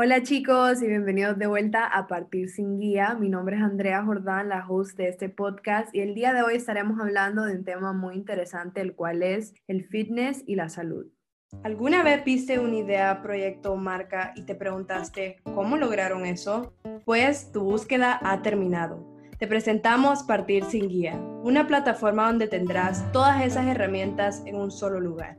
Hola chicos y bienvenidos de vuelta a Partir sin Guía. Mi nombre es Andrea Jordán, la host de este podcast y el día de hoy estaremos hablando de un tema muy interesante, el cual es el fitness y la salud. ¿Alguna vez viste una idea, proyecto o marca y te preguntaste cómo lograron eso? Pues tu búsqueda ha terminado. Te presentamos Partir sin Guía, una plataforma donde tendrás todas esas herramientas en un solo lugar.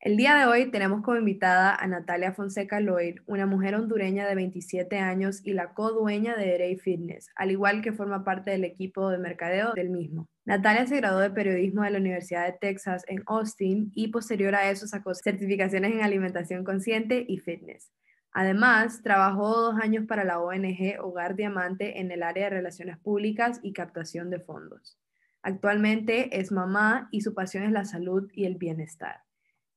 El día de hoy tenemos como invitada a Natalia Fonseca Lloyd, una mujer hondureña de 27 años y la co-dueña de Erey Fitness, al igual que forma parte del equipo de mercadeo del mismo. Natalia se graduó de periodismo de la Universidad de Texas en Austin y posterior a eso sacó certificaciones en alimentación consciente y fitness. Además, trabajó dos años para la ONG Hogar Diamante en el área de relaciones públicas y captación de fondos. Actualmente es mamá y su pasión es la salud y el bienestar.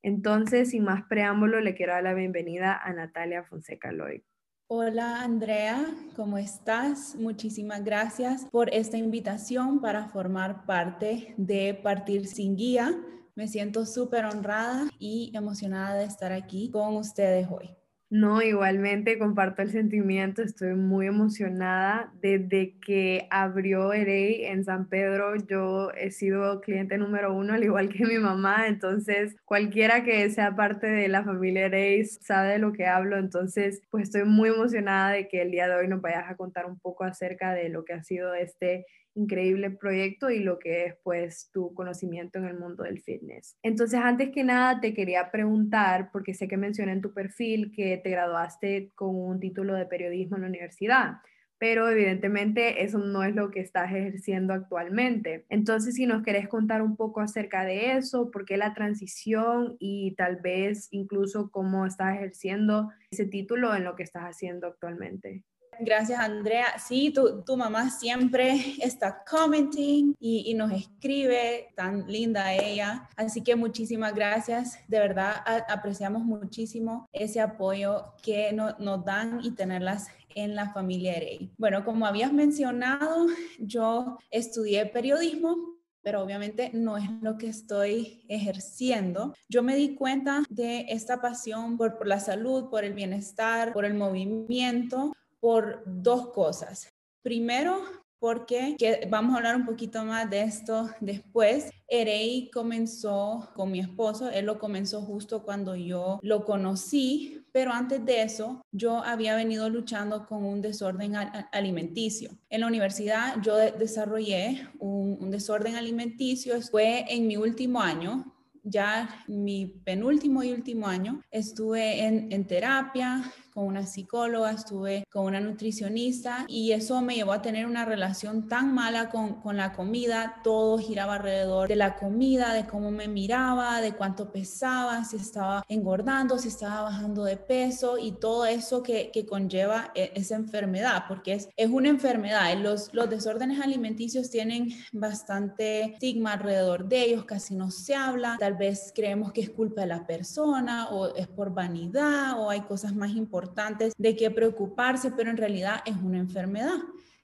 Entonces, sin más preámbulo, le quiero dar la bienvenida a Natalia Fonseca Lloyd. Hola Andrea, ¿cómo estás? Muchísimas gracias por esta invitación para formar parte de Partir sin Guía. Me siento súper honrada y emocionada de estar aquí con ustedes hoy. No, igualmente comparto el sentimiento, estoy muy emocionada. Desde que abrió Erey en San Pedro, yo he sido cliente número uno, al igual que mi mamá, entonces cualquiera que sea parte de la familia Erey sabe de lo que hablo, entonces pues estoy muy emocionada de que el día de hoy nos vayas a contar un poco acerca de lo que ha sido este increíble proyecto y lo que es pues tu conocimiento en el mundo del fitness. Entonces, antes que nada, te quería preguntar, porque sé que mencioné en tu perfil que te graduaste con un título de periodismo en la universidad pero evidentemente eso no es lo que estás ejerciendo actualmente. Entonces, si nos querés contar un poco acerca de eso, por qué la transición y tal vez incluso cómo estás ejerciendo ese título en lo que estás haciendo actualmente. Gracias, Andrea. Sí, tu, mamá siempre está commenting y, nos escribe, tan linda ella. Así que muchísimas gracias. De verdad, apreciamos muchísimo ese apoyo que no, nos dan y tenerlas en la familia Erey. Bueno, como habías mencionado, yo estudié periodismo, pero obviamente no es lo que estoy ejerciendo. Yo me di cuenta de esta pasión por la salud, por el bienestar, por el movimiento, por dos cosas. Primero, porque que vamos a hablar un poquito más de esto después. Erei comenzó con mi esposo, él lo comenzó justo cuando yo lo conocí, pero antes de eso yo había venido luchando con un desorden alimenticio. En la universidad yo desarrollé un, desorden alimenticio, fue en mi último año, ya mi penúltimo y último año estuve en terapia, con una psicóloga, estuve con una nutricionista y eso me llevó a tener una relación tan mala con, con, la comida. Todo giraba alrededor de la comida, de cómo me miraba, de cuánto pesaba, si estaba engordando, si estaba bajando de peso y todo eso que, que conlleva e, esa enfermedad, porque es, es una enfermedad. Los, los desórdenes alimenticios tienen bastante estigma alrededor de ellos, casi no se habla. Tal vez creemos que es culpa de la persona o es por vanidad o hay cosas más importantes de qué preocuparse, pero en realidad es una enfermedad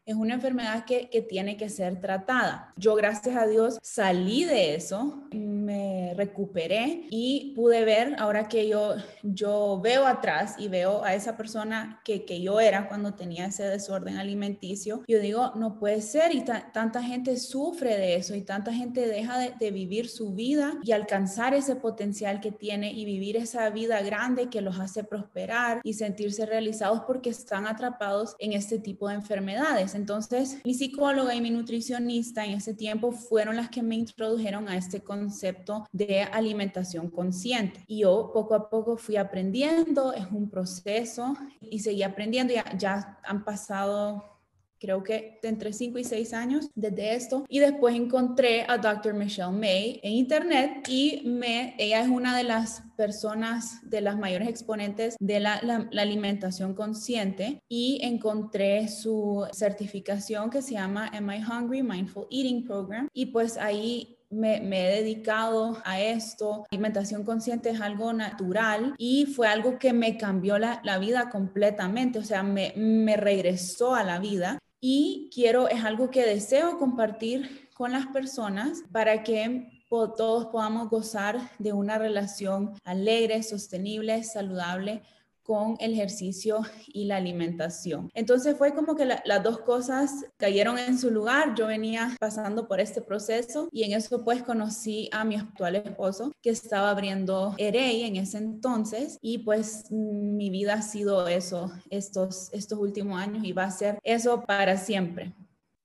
es una enfermedad que, que, tiene que ser tratada. Yo, gracias a Dios, salí de eso, me recuperé y pude ver, ahora que yo, yo veo atrás y veo a esa persona que, que yo era cuando tenía ese desorden alimenticio, yo digo, no puede ser y tanta gente sufre de eso y tanta gente deja de, de vivir su vida y alcanzar ese potencial que tiene y vivir esa vida grande que los hace prosperar y sentirse realizados porque están atrapados en este tipo de enfermedades. Entonces, mi psicóloga y mi nutricionista en ese tiempo fueron las que me introdujeron a este concepto de alimentación consciente. Y yo poco a poco fui aprendiendo, es un proceso y seguí aprendiendo. Ya, ya han pasado creo que entre 5 y 6 años desde esto. Y después encontré a Dr. Michelle May en internet y me, ella es una de las personas, de las mayores exponentes de la, la alimentación consciente y encontré su certificación que se llama Am I Hungry? Mindful Eating Program. Y pues ahí me, he dedicado a esto. Alimentación consciente es algo natural y fue algo que me cambió la, vida completamente, o sea, me, me regresó a la vida y quiero, es algo que deseo compartir con las personas para que todos podamos gozar de una relación alegre, sostenible, saludable con el ejercicio y la alimentación. Entonces fue como que las dos cosas cayeron en su lugar. Yo venía pasando por este proceso y en eso pues conocí a mi actual esposo que estaba abriendo EREI en ese entonces y pues mi vida ha sido eso estos, estos últimos años y va a ser eso para siempre.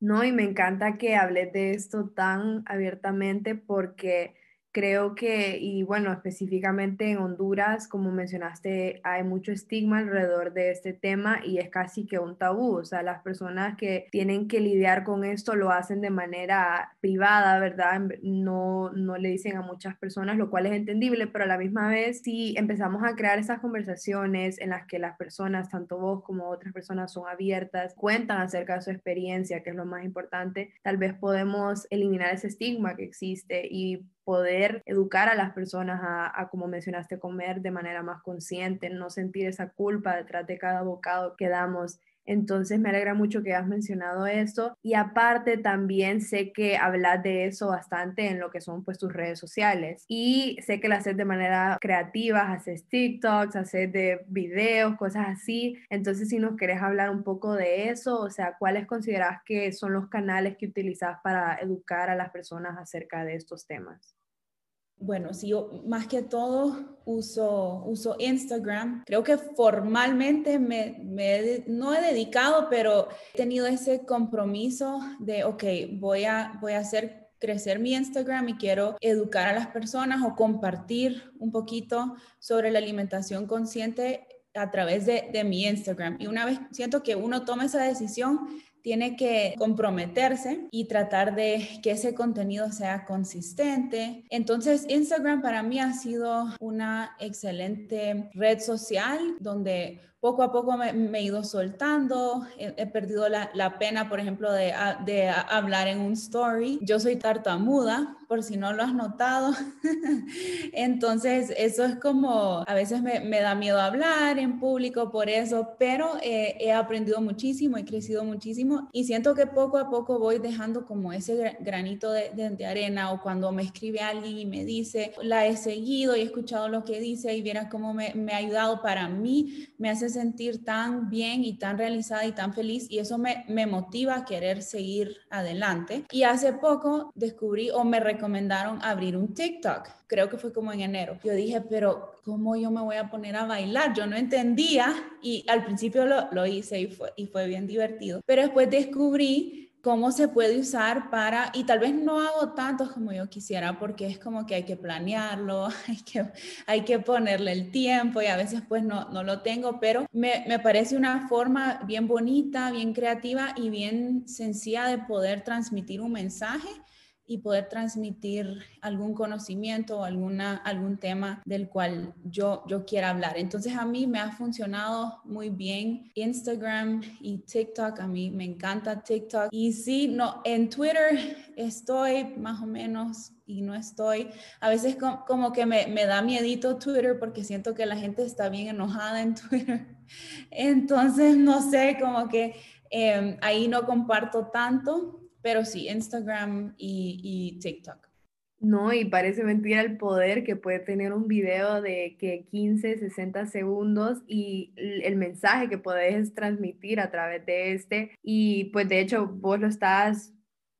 No, y me encanta que hables de esto tan abiertamente porque Creo que, y bueno, específicamente en Honduras, como mencionaste, hay mucho estigma alrededor de este tema y es casi que un tabú. O sea, las personas que tienen que lidiar con esto lo hacen de manera privada, ¿verdad? No, no le dicen a muchas personas, lo cual es entendible, pero a la misma vez, si empezamos a crear esas conversaciones en las que las personas, tanto vos como otras personas, son abiertas, cuentan acerca de su experiencia, que es lo más importante, tal vez podemos eliminar ese estigma que existe y poder educar a las personas a, como mencionaste, comer de manera más consciente, no sentir esa culpa detrás de cada bocado que damos entonces me alegra mucho que has mencionado esto y aparte también sé que hablas de eso bastante en lo que son pues tus redes sociales y sé que lo haces de manera creativa, haces TikToks, haces de videos, cosas así. Entonces si nos querés hablar un poco de eso, o sea, ¿cuáles consideras que son los canales que utilizas para educar a las personas acerca de estos temas? Bueno, si yo más que todo uso, uso Instagram, creo que formalmente me, no he dedicado, pero he tenido ese compromiso de, ok, voy a, voy a hacer crecer mi Instagram y quiero educar a las personas o compartir un poquito sobre la alimentación consciente a través de, de mi Instagram. Y una vez siento que uno toma esa decisión, tiene que comprometerse y tratar de que ese contenido sea consistente. Entonces, Instagram para mí ha sido una excelente red social donde poco a poco me, he ido soltando, he, perdido la, pena, por ejemplo, de, de, hablar en un story. Yo soy tartamuda, por si no lo has notado. Entonces, eso es como, a veces me, da miedo hablar en público por eso, pero eh, he aprendido muchísimo, he crecido muchísimo y siento que poco a poco voy dejando como ese granito de, de, arena o cuando me escribe alguien y me dice, la he seguido y he escuchado lo que dice y vieras cómo me, me ha ayudado para mí, me hace sentir tan bien y tan realizada y tan feliz y eso me, me motiva a querer seguir adelante. Y hace poco descubrí o me recomendaron abrir un TikTok, creo que fue como en enero. Yo dije, pero ¿cómo yo me voy a poner a bailar? Yo no entendía y al principio lo, lo hice y fue, y fue bien divertido, pero después descubrí cómo se puede usar para, y tal vez no hago tantos como yo quisiera, porque es como que hay que planearlo, hay que, hay que ponerle el tiempo y a veces pues no, no lo tengo, pero me, me parece una forma bien bonita, bien creativa y bien sencilla de poder transmitir un mensaje y poder transmitir algún conocimiento o alguna, algún tema del cual yo, yo quiera hablar. Entonces a mí me ha funcionado muy bien Instagram y TikTok. A mí me encanta TikTok. Y sí, no, en Twitter estoy más o menos y no estoy. A veces como, que me, me da miedito Twitter porque siento que la gente está bien enojada en Twitter. Entonces, no sé, como que em, ahí no comparto tanto pero sí, Instagram y, TikTok. No, y parece mentira el poder que puede tener un video de que 15, 60 segundos y el mensaje que puedes transmitir a través de este. Y pues de hecho vos lo estás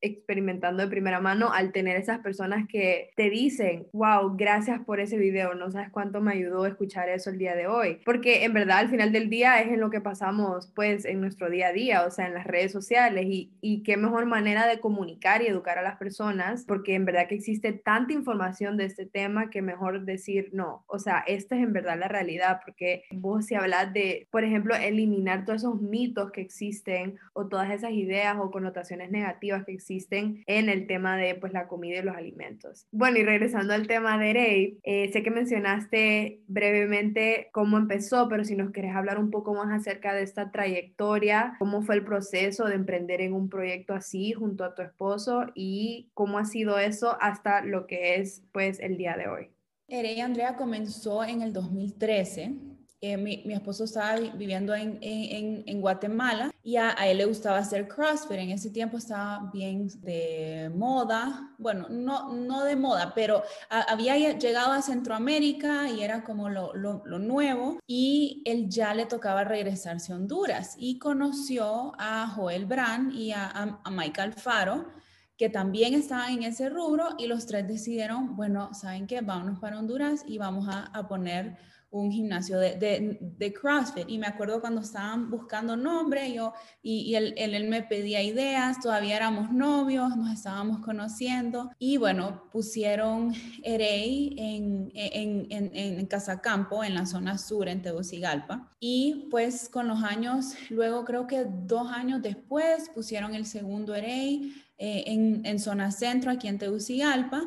experimentando de primera mano al tener esas personas que te dicen, wow, gracias por ese video, no sabes cuánto me ayudó escuchar eso el día de hoy, porque en verdad al final del día es en lo que pasamos pues en nuestro día a día, o sea, en las redes sociales y, y qué mejor manera de comunicar y educar a las personas, porque en verdad que existe tanta información de este tema que mejor decir no, o sea, esta es en verdad la realidad, porque vos si hablas de, por ejemplo, eliminar todos esos mitos que existen o todas esas ideas o connotaciones negativas que existen en el tema de pues la comida y los alimentos. Bueno, y regresando al tema de Rey, eh, sé que mencionaste brevemente cómo empezó, pero si nos quieres hablar un poco más acerca de esta trayectoria, cómo fue el proceso de emprender en un proyecto así junto a tu esposo y cómo ha sido eso hasta lo que es pues el día de hoy. Erey Andrea comenzó en el 2013 eh, mi, esposo estaba viviendo en, Guatemala y a, él le gustaba hacer CrossFit. En ese tiempo estaba bien de moda, bueno, no, no de moda, pero había llegado a Centroamérica y era como lo, nuevo y él ya le tocaba regresarse a Honduras y conoció a Joel Brand y a, a, Mike Alfaro que también estaban en ese rubro y los tres decidieron, bueno, ¿saben qué? Vámonos para Honduras y vamos a, a poner un gimnasio de, de, CrossFit. Y me acuerdo cuando estaban buscando nombre, yo, y, él, él, me pedía ideas, todavía éramos novios, nos estábamos conociendo. Y bueno, pusieron Erey en, en, en, en Casacampo, en la zona sur, en Tegucigalpa. Y pues con los años, luego creo que dos años después, pusieron el segundo Erey eh, en, en zona centro, aquí en Tegucigalpa.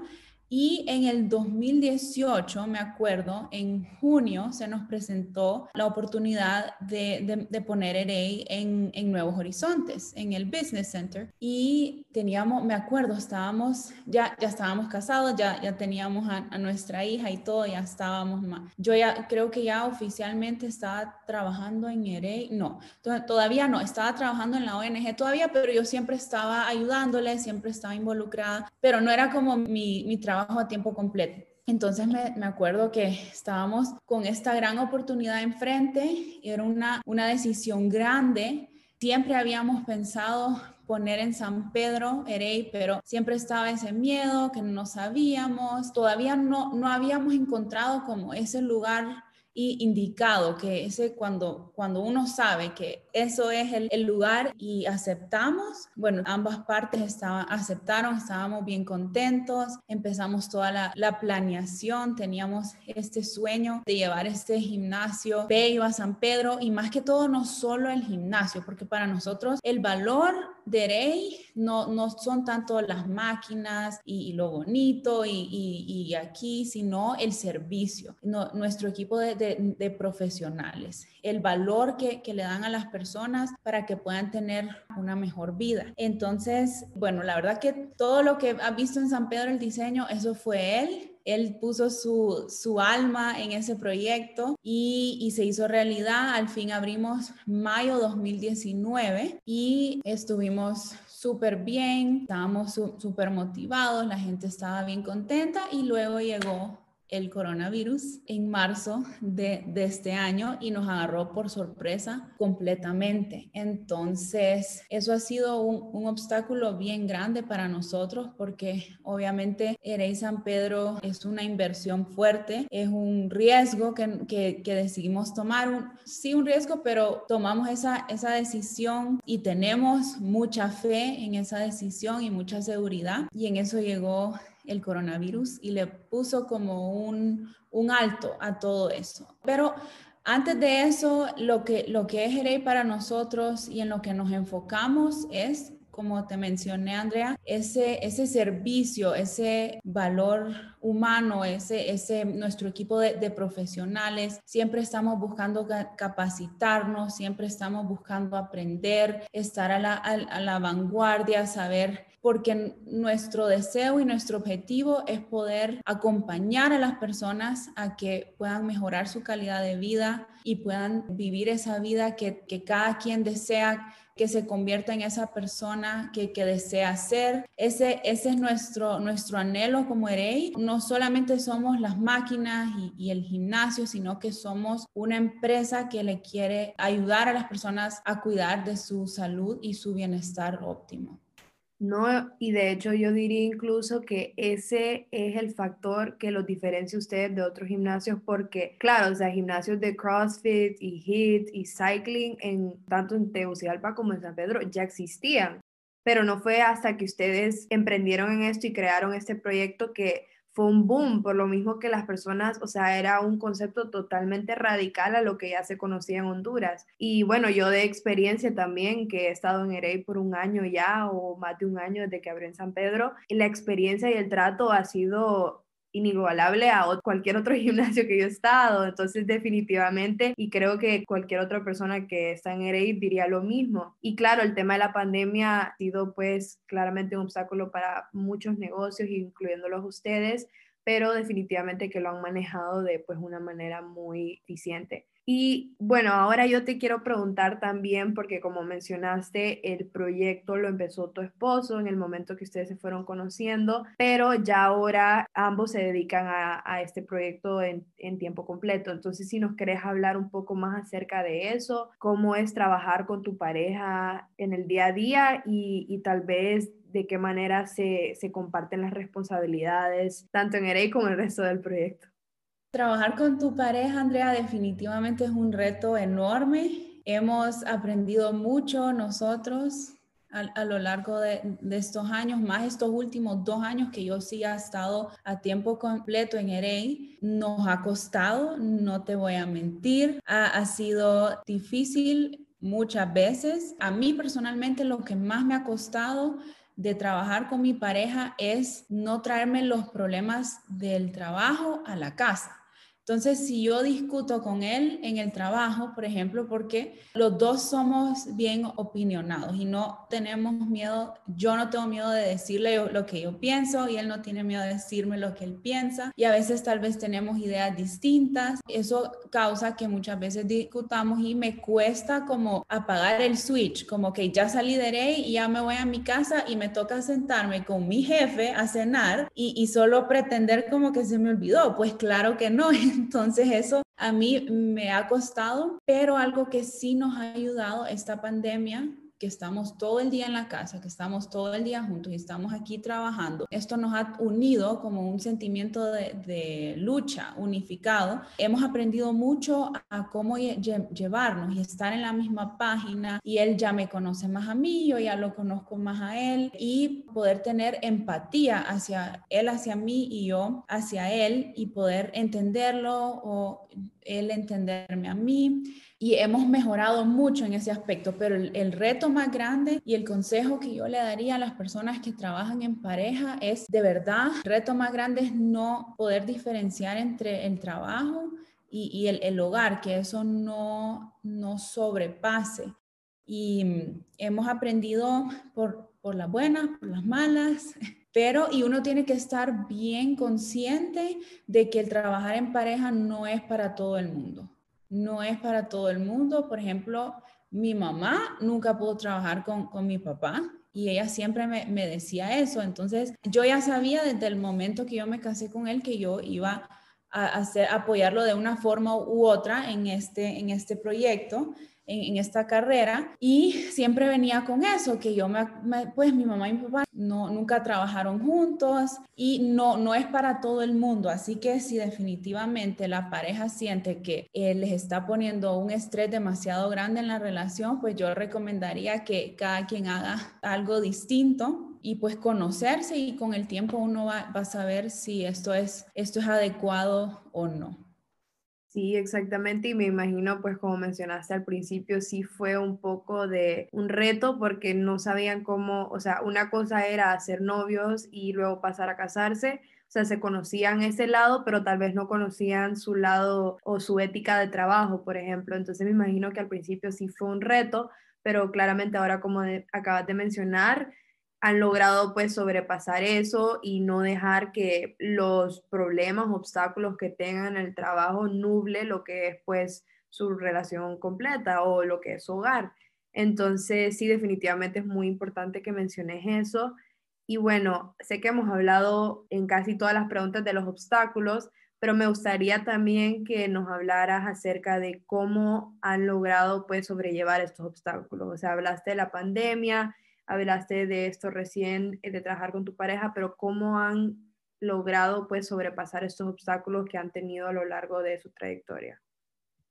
Y en el 2018, me acuerdo, en junio se nos presentó la oportunidad de, de, poner EREI en, en, Nuevos Horizontes, en el Business Center. Y teníamos, me acuerdo, estábamos, ya, ya estábamos casados, ya, ya teníamos a, nuestra hija y todo, ya estábamos más. Yo ya creo que ya oficialmente estaba trabajando en EREI, no, todavía no, estaba trabajando en la ONG todavía, pero yo siempre estaba ayudándole, siempre estaba involucrada, pero no era como mi, mi trabajo trabajo a tiempo completo. Entonces me, me, acuerdo que estábamos con esta gran oportunidad enfrente, era una, una decisión grande. Siempre habíamos pensado poner en San Pedro Erey, pero siempre estaba ese miedo que no sabíamos, todavía no, no habíamos encontrado como ese lugar y indicado que ese cuando, cuando uno sabe que eso es el, lugar y aceptamos, bueno, ambas partes estaban, aceptaron, estábamos bien contentos, empezamos toda la, la planeación, teníamos este sueño de llevar este gimnasio bello a San Pedro y más que todo no solo el gimnasio, porque para nosotros el valor de Rey no, no son tanto las máquinas y, lo bonito y, y, aquí, sino el servicio, nuestro equipo de de, profesionales, el valor que, que, le dan a las personas para que puedan tener una mejor vida. Entonces, bueno, la verdad que todo lo que ha visto en San Pedro el diseño, eso fue él. Él puso su, su alma en ese proyecto y, y, se hizo realidad. Al fin abrimos mayo 2019 y estuvimos súper bien, estábamos súper motivados, la gente estaba bien contenta y luego llegó el coronavirus en marzo de, este año y nos agarró por sorpresa completamente. Entonces, eso ha sido un, obstáculo bien grande para nosotros porque obviamente Erey San Pedro es una inversión fuerte, es un riesgo que, que, decidimos tomar, sí un riesgo, pero tomamos esa, esa decisión y tenemos mucha fe en esa decisión y mucha seguridad y en eso llegó el coronavirus y le puso como un, alto a todo eso. Pero antes de eso, lo que, lo que es para nosotros y en lo que nos enfocamos es como te mencioné, Andrea, ese, ese servicio, ese valor humano, ese, ese nuestro equipo de, profesionales, siempre estamos buscando capacitarnos, siempre estamos buscando aprender, estar a la, a la vanguardia, saber porque nuestro deseo y nuestro objetivo es poder acompañar a las personas a que puedan mejorar su calidad de vida y puedan vivir esa vida que, cada quien desea que se convierta en esa persona que, desea ser. Ese, es nuestro, nuestro anhelo como EREI. No solamente somos las máquinas y, el gimnasio, sino que somos una empresa que le quiere ayudar a las personas a cuidar de su salud y su bienestar óptimo. No, y de hecho yo diría incluso que ese es el factor que los diferencia ustedes de otros gimnasios porque, claro, o sea, gimnasios de CrossFit y HIIT y cycling en tanto en Tegucigalpa como en San Pedro ya existían, pero no fue hasta que ustedes emprendieron en esto y crearon este proyecto que fue un boom, por lo mismo que las personas, o sea, era un concepto totalmente radical a lo que ya se conocía en Honduras. Y bueno, yo de experiencia también, que he estado en Erey por un año ya o más de un año desde que abrí en San Pedro, la experiencia y el trato ha sido inigualable a cualquier otro gimnasio que yo he estado. Entonces, definitivamente, y creo que cualquier otra persona que está en RI diría lo mismo. Y claro, el tema de la pandemia ha sido pues claramente un obstáculo para muchos negocios, incluyéndolos ustedes, pero definitivamente que lo han manejado de pues una manera muy eficiente. Y bueno, ahora yo te quiero preguntar también, porque como mencionaste, el proyecto lo empezó tu esposo en el momento que ustedes se fueron conociendo, pero ya ahora ambos se dedican a, este proyecto en, tiempo completo. Entonces, si nos querés hablar un poco más acerca de eso, cómo es trabajar con tu pareja en el día a día y, tal vez de qué manera se, se comparten las responsabilidades, tanto en EREI como en el resto del proyecto. Trabajar con tu pareja, Andrea, definitivamente es un reto enorme. Hemos aprendido mucho nosotros a, lo largo de, estos años, más estos últimos dos años que yo sí he estado a tiempo completo en EREI. Nos ha costado, no te voy a mentir, ha sido difícil muchas veces. A mí personalmente lo que más me ha costado de trabajar con mi pareja es no traerme los problemas del trabajo a la casa. Entonces, si yo discuto con él en el trabajo, por ejemplo, porque los dos somos bien opinionados y no tenemos miedo, yo no tengo miedo de decirle lo que yo pienso y él no tiene miedo de decirme lo que él piensa y a veces tal vez tenemos ideas distintas, eso causa que muchas veces discutamos y me cuesta como apagar el switch, como que ya salí de y ya me voy a mi casa y me toca sentarme con mi jefe a cenar y, y solo pretender como que se me olvidó, pues claro que no. Entonces eso a mí me ha costado, pero algo que sí nos ha ayudado esta pandemia estamos todo el día en la casa, que estamos todo el día juntos y estamos aquí trabajando, esto nos ha unido como un sentimiento de, lucha unificado. Hemos aprendido mucho a cómo llevarnos y estar en la misma página y él ya me conoce más a mí, yo ya lo conozco más a él y poder tener empatía hacia él, hacia mí y yo hacia él y poder entenderlo o él entenderme a mí y hemos mejorado mucho en ese aspecto, pero el, reto más grande y el consejo que yo le daría a las personas que trabajan en pareja es de verdad, el reto más grande es no poder diferenciar entre el trabajo y, el, hogar, que eso no, no sobrepase. Y mm, hemos aprendido por, por las buenas, por las malas, pero y uno tiene que estar bien consciente de que el trabajar en pareja no es para todo el mundo no es para todo el mundo. Por ejemplo, mi mamá nunca pudo trabajar con, mi papá y ella siempre me, decía eso. Entonces, yo ya sabía desde el momento que yo me casé con él que yo iba a hacer, apoyarlo de una forma u otra en este, en este proyecto en, esta carrera y siempre venía con eso, que yo me, pues mi mamá y mi papá no, nunca trabajaron juntos y no, no es para todo el mundo, así que si definitivamente la pareja siente que eh, les está poniendo un estrés demasiado grande en la relación, pues yo recomendaría que cada quien haga algo distinto y pues conocerse y con el tiempo uno va, va, a saber si esto es, esto es adecuado o no. Sí, exactamente. Y me imagino, pues como mencionaste al principio, sí fue un poco de un reto porque no sabían cómo, o sea, una cosa era hacer novios y luego pasar a casarse. O sea, se conocían ese lado, pero tal vez no conocían su lado o su ética de trabajo, por ejemplo. Entonces me imagino que al principio sí fue un reto, pero claramente ahora, como acabas de mencionar, han logrado pues sobrepasar eso y no dejar que los problemas, obstáculos que tengan en el trabajo nuble lo que es pues su relación completa o lo que es hogar. Entonces, sí, definitivamente es muy importante que menciones eso. Y bueno, sé que hemos hablado en casi todas las preguntas de los obstáculos, pero me gustaría también que nos hablaras acerca de cómo han logrado pues sobrellevar estos obstáculos. O sea, hablaste de la pandemia, hablaste de esto recién, de trabajar con tu pareja, pero ¿cómo han logrado pues sobrepasar estos obstáculos que han tenido a lo largo de su trayectoria?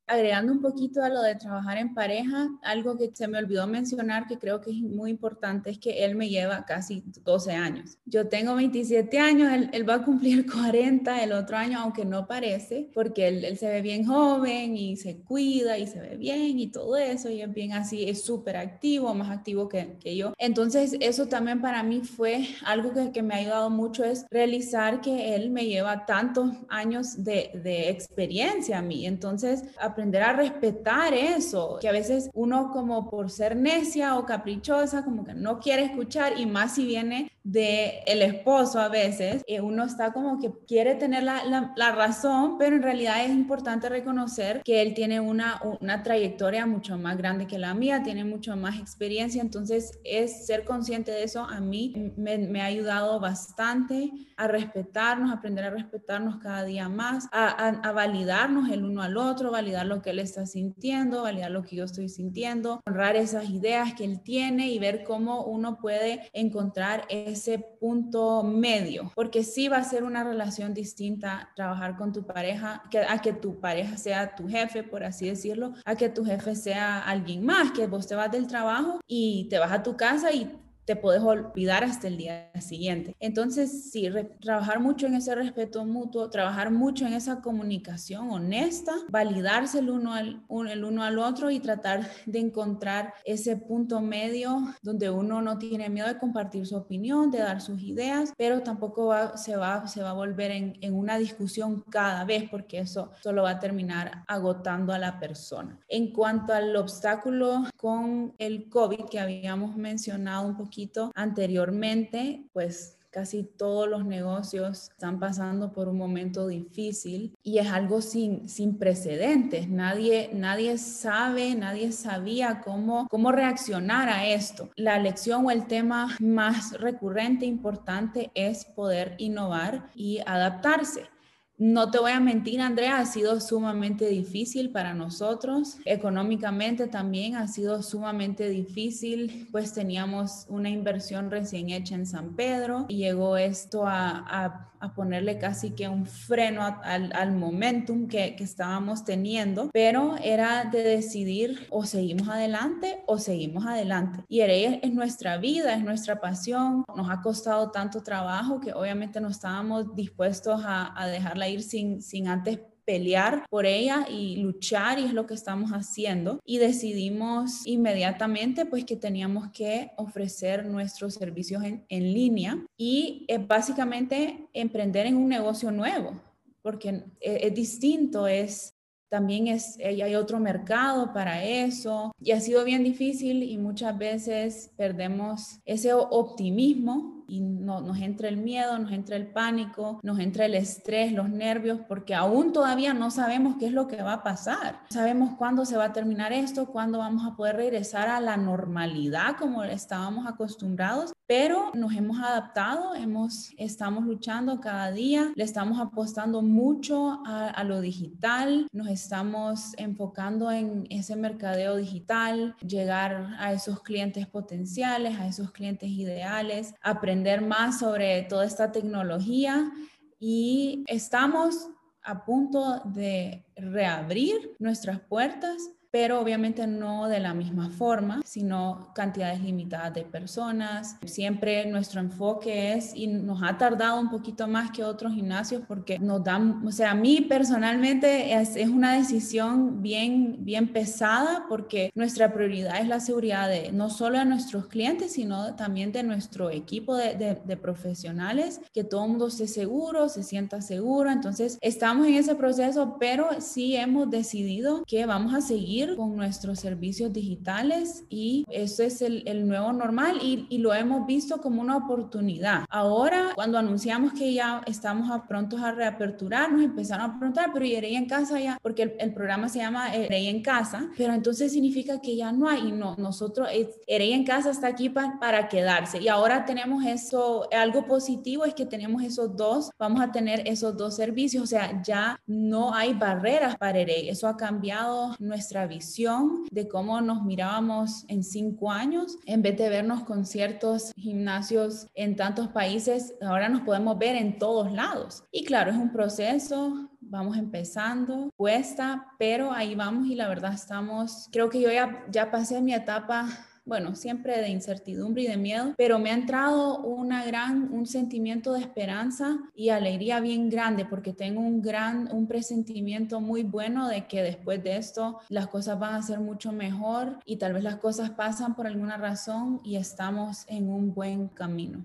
Agregando un poquito a lo de trabajar en pareja, algo que se me olvidó mencionar que creo que es muy importante es que él me lleva casi 12 años. Yo tengo 27 años, él, va a cumplir 40 el otro año, aunque no parece, porque él, se ve bien joven y se cuida y se ve bien y todo eso, y es bien así, es súper activo, más activo que, que, yo. Entonces, eso también para mí fue algo que, que, me ha ayudado mucho, es realizar que él me lleva tantos años de, de experiencia a mí. Entonces, a aprender a respetar eso, que a veces uno como por ser necia o caprichosa, como que no quiere escuchar y más si viene de el esposo a veces, eh, uno está como que quiere tener la, la, razón, pero en realidad es importante reconocer que él tiene una, una trayectoria mucho más grande que la mía, tiene mucho más experiencia, entonces es ser consciente de eso a mí me, me ha ayudado bastante a respetarnos, aprender a respetarnos cada día más, a, a, a validarnos el uno al otro, validar lo que él está sintiendo, validar lo que yo estoy sintiendo, honrar esas ideas que él tiene y ver cómo uno puede encontrar ese punto medio, porque sí va a ser una relación distinta trabajar con tu pareja, que, a que tu pareja sea tu jefe, por así decirlo, a que tu jefe sea alguien más, que vos te vas del trabajo y te vas a tu casa y te puedes olvidar hasta el día siguiente. Entonces, sí, trabajar mucho en ese respeto mutuo, trabajar mucho en esa comunicación honesta, validarse el uno al, el uno al otro y tratar de encontrar ese punto medio donde uno no tiene miedo de compartir su opinión, de dar sus ideas, pero tampoco va, se, va, se va a volver en, en una discusión cada vez porque eso solo va a terminar agotando a la persona. En cuanto al obstáculo con el COVID que habíamos mencionado un poquito, anteriormente, pues casi todos los negocios están pasando por un momento difícil y es algo sin, sin precedentes. Nadie, nadie sabe, nadie sabía cómo, cómo reaccionar a esto. La lección o el tema más recurrente, importante, es poder innovar y adaptarse. No te voy a mentir, Andrea, ha sido sumamente difícil para nosotros. Económicamente también ha sido sumamente difícil, pues teníamos una inversión recién hecha en San Pedro y llegó esto a, ponerle casi que un freno al, momentum que, que, estábamos teniendo, pero era de decidir o seguimos adelante o seguimos adelante. Y es nuestra vida, es nuestra pasión. Nos ha costado tanto trabajo que obviamente no estábamos dispuestos a, a dejarla ir sin, sin antes pelear por ella y luchar y es lo que estamos haciendo. Y decidimos inmediatamente pues que teníamos que ofrecer nuestros servicios en, en línea y es básicamente emprender en un negocio nuevo porque es, es distinto, es también es, hay otro mercado para eso. Y ha sido bien difícil y muchas veces perdemos ese optimismo y no, nos entra el miedo, nos entra el pánico, nos entra el estrés, los nervios, porque aún todavía no sabemos qué es lo que va a pasar. sabemos cuándo se va a terminar esto, cuándo vamos a poder regresar a la normalidad como estábamos acostumbrados, pero nos hemos adaptado, hemos, estamos luchando cada día, le estamos apostando mucho a, a lo digital, nos estamos enfocando en ese mercadeo digital, llegar a esos clientes potenciales, a esos clientes ideales, aprender aprender más sobre toda esta tecnología y estamos a punto de reabrir nuestras puertas pero obviamente no de la misma forma, sino cantidades limitadas de personas. Siempre nuestro enfoque es, y nos ha tardado un poquito más que otros gimnasios porque nos dan, o sea, a mí personalmente es, es una decisión bien, bien pesada porque nuestra prioridad es la seguridad de no solo de nuestros clientes, sino también de nuestro equipo de, de, de profesionales, que todo el mundo esté seguro, se sienta seguro. Entonces, estamos en ese proceso, pero sí hemos decidido que vamos a seguir con nuestros servicios digitales y eso es el, el nuevo normal y, y, lo hemos visto como una oportunidad. Ahora, cuando anunciamos que ya estamos a prontos a reaperturar, nos empezaron a preguntar, pero ¿y en casa ya? Porque el, programa se llama Erey en casa, pero entonces significa que ya no hay no, nosotros, Erey en casa está aquí para, para quedarse y ahora tenemos eso, algo positivo es que tenemos esos dos, vamos a tener esos dos servicios, o sea, ya no hay barreras para EREI. Eso ha cambiado nuestra visión de cómo nos mirábamos en cinco años. En vez de vernos con ciertos gimnasios en tantos países, ahora nos podemos ver en todos lados. Y claro, es un proceso, vamos empezando, cuesta, pero ahí vamos y la verdad estamos, creo que yo ya, ya pasé mi etapa bueno, siempre de incertidumbre y de miedo, pero me ha entrado una gran, un sentimiento de esperanza y alegría bien grande porque tengo un gran, un presentimiento muy bueno de que después de esto las cosas van a ser mucho mejor y tal vez las cosas pasan por alguna razón y estamos en un buen camino.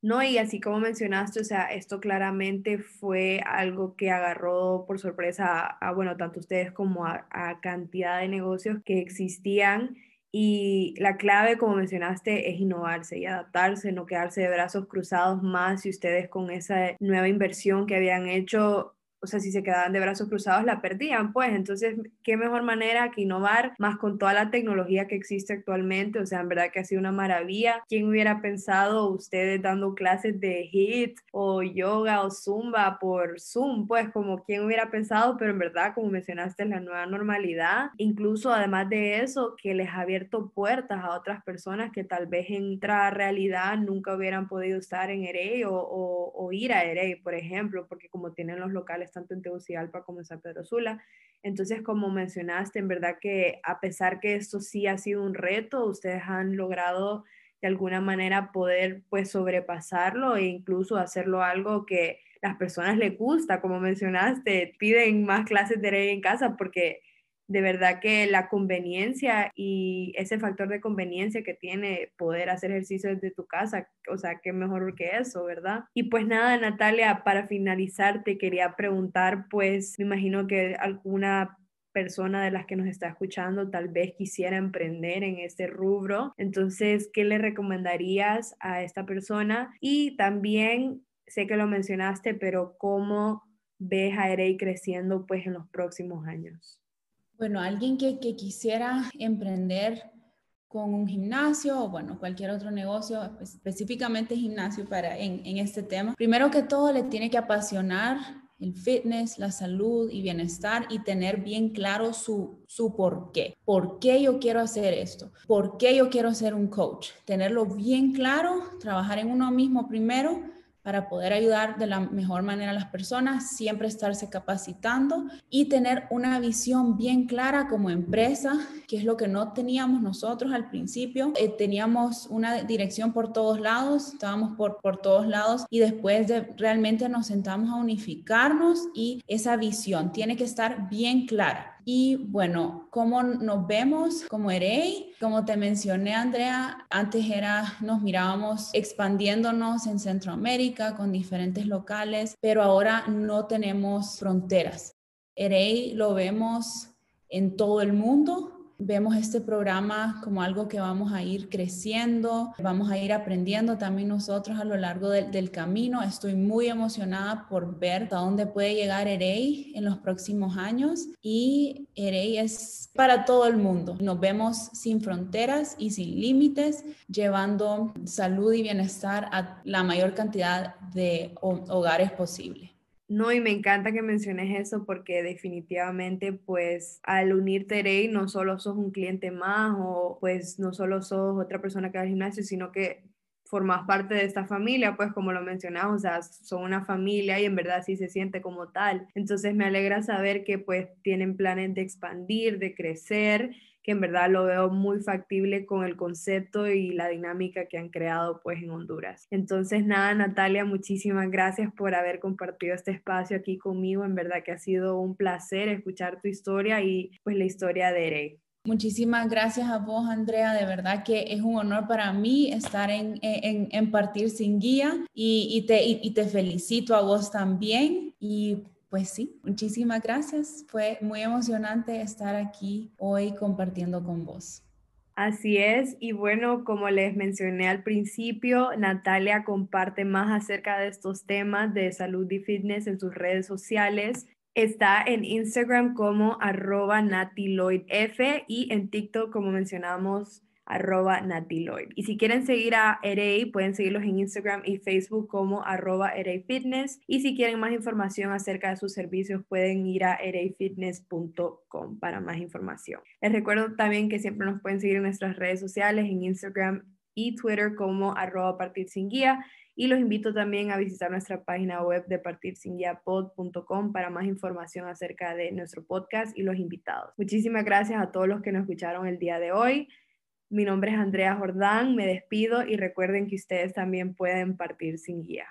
No, y así como mencionaste, o sea, esto claramente fue algo que agarró por sorpresa a, bueno, tanto ustedes como a, a cantidad de negocios que existían y la clave, como mencionaste, es innovarse y adaptarse, no quedarse de brazos cruzados más si ustedes con esa nueva inversión que habían hecho o sea, si se quedaban de brazos cruzados la perdían, pues entonces, qué mejor manera que innovar más con toda la tecnología que existe actualmente, o sea, en verdad que ha sido una maravilla. ¿Quién hubiera pensado ustedes dando clases de HIT o yoga o zumba por Zoom? Pues como quién hubiera pensado, pero en verdad, como mencionaste, es la nueva normalidad. Incluso además de eso, que les ha abierto puertas a otras personas que tal vez en otra realidad nunca hubieran podido estar en EREI o, o, o ir a EREI, por ejemplo, porque como tienen los locales tanto en Tegucigalpa como en San Pedro Sula. Entonces, como mencionaste, en verdad que a pesar que esto sí ha sido un reto, ustedes han logrado de alguna manera poder pues sobrepasarlo e incluso hacerlo algo que las personas les gusta, como mencionaste, piden más clases de ley en casa porque de verdad que la conveniencia y ese factor de conveniencia que tiene poder hacer ejercicio desde tu casa, o sea, qué mejor que eso, ¿verdad? Y pues nada, Natalia, para finalizar, te quería preguntar, pues me imagino que alguna persona de las que nos está escuchando tal vez quisiera emprender en este rubro. Entonces, ¿qué le recomendarías a esta persona? Y también, sé que lo mencionaste, pero ¿cómo ves a Erey creciendo pues en los próximos años? Bueno, alguien que, quisiera emprender con un gimnasio o bueno, cualquier otro negocio, pues, específicamente gimnasio para en, este tema, primero que todo le tiene que apasionar el fitness, la salud y bienestar y tener bien claro su, su por qué. ¿Por qué yo quiero hacer esto? ¿Por qué yo quiero ser un coach? Tenerlo bien claro, trabajar en uno mismo primero para poder ayudar de la mejor manera a las personas, siempre estarse capacitando y tener una visión bien clara como empresa, que es lo que no teníamos nosotros al principio. Eh, teníamos una dirección por todos lados, estábamos por, por todos lados y después de realmente nos sentamos a unificarnos y esa visión tiene que estar bien clara. Y bueno, ¿cómo nos vemos como EREI? Como te mencioné, Andrea, antes era, nos mirábamos expandiéndonos en Centroamérica con diferentes locales, pero ahora no tenemos fronteras. EREI lo vemos en todo el mundo, Vemos este programa como algo que vamos a ir creciendo, vamos a ir aprendiendo también nosotros a lo largo del, camino. Estoy muy emocionada por ver a dónde puede llegar EREI en los próximos años y EREI es para todo el mundo. Nos vemos sin fronteras y sin límites, llevando salud y bienestar a la mayor cantidad de hogares posible. No, y me encanta que menciones eso porque definitivamente pues al unirte Rey no solo sos un cliente más o pues no solo sos otra persona que va al gimnasio, sino que formas parte de esta familia, pues como lo mencionamos, o son una familia y en verdad sí se siente como tal. Entonces me alegra saber que pues tienen planes de expandir, de crecer en verdad lo veo muy factible con el concepto y la dinámica que han creado pues en Honduras. Entonces nada, Natalia, muchísimas gracias por haber compartido este espacio aquí conmigo. En verdad que ha sido un placer escuchar tu historia y pues la historia de Ere. Muchísimas gracias a vos, Andrea. De verdad que es un honor para mí estar en, en, Partir sin Guía y, y te, y te felicito a vos también. Y pues sí, muchísimas gracias. Fue muy emocionante estar aquí hoy compartiendo con vos. Así es, y bueno, como les mencioné al principipio, Natalia comparte más acerca de estos temas de salud y fitness en sus redes sociales. Está en Instagram como arroba natiloidf y en TikTok, como mencionamos arroba natiloid. Y si quieren seguir a Erey, pueden seguirlos en Instagram y Facebook como arroba Fitness. Y si quieren más información acerca de sus servicios, pueden ir a ereyfitness.com para más información. Les recuerdo también que siempre nos pueden seguir en nuestras redes sociales, en Instagram y Twitter como arroba partir sin guía. Y los invito también a visitar nuestra página web de partirsinguiapod.com para más información acerca de nuestro podcast y los invitados. Muchísimas gracias a todos los que nos escucharon el día de hoy. Mi nombre es Andrea Jordán, me despido y recuerden que ustedes también pueden partir sin guía.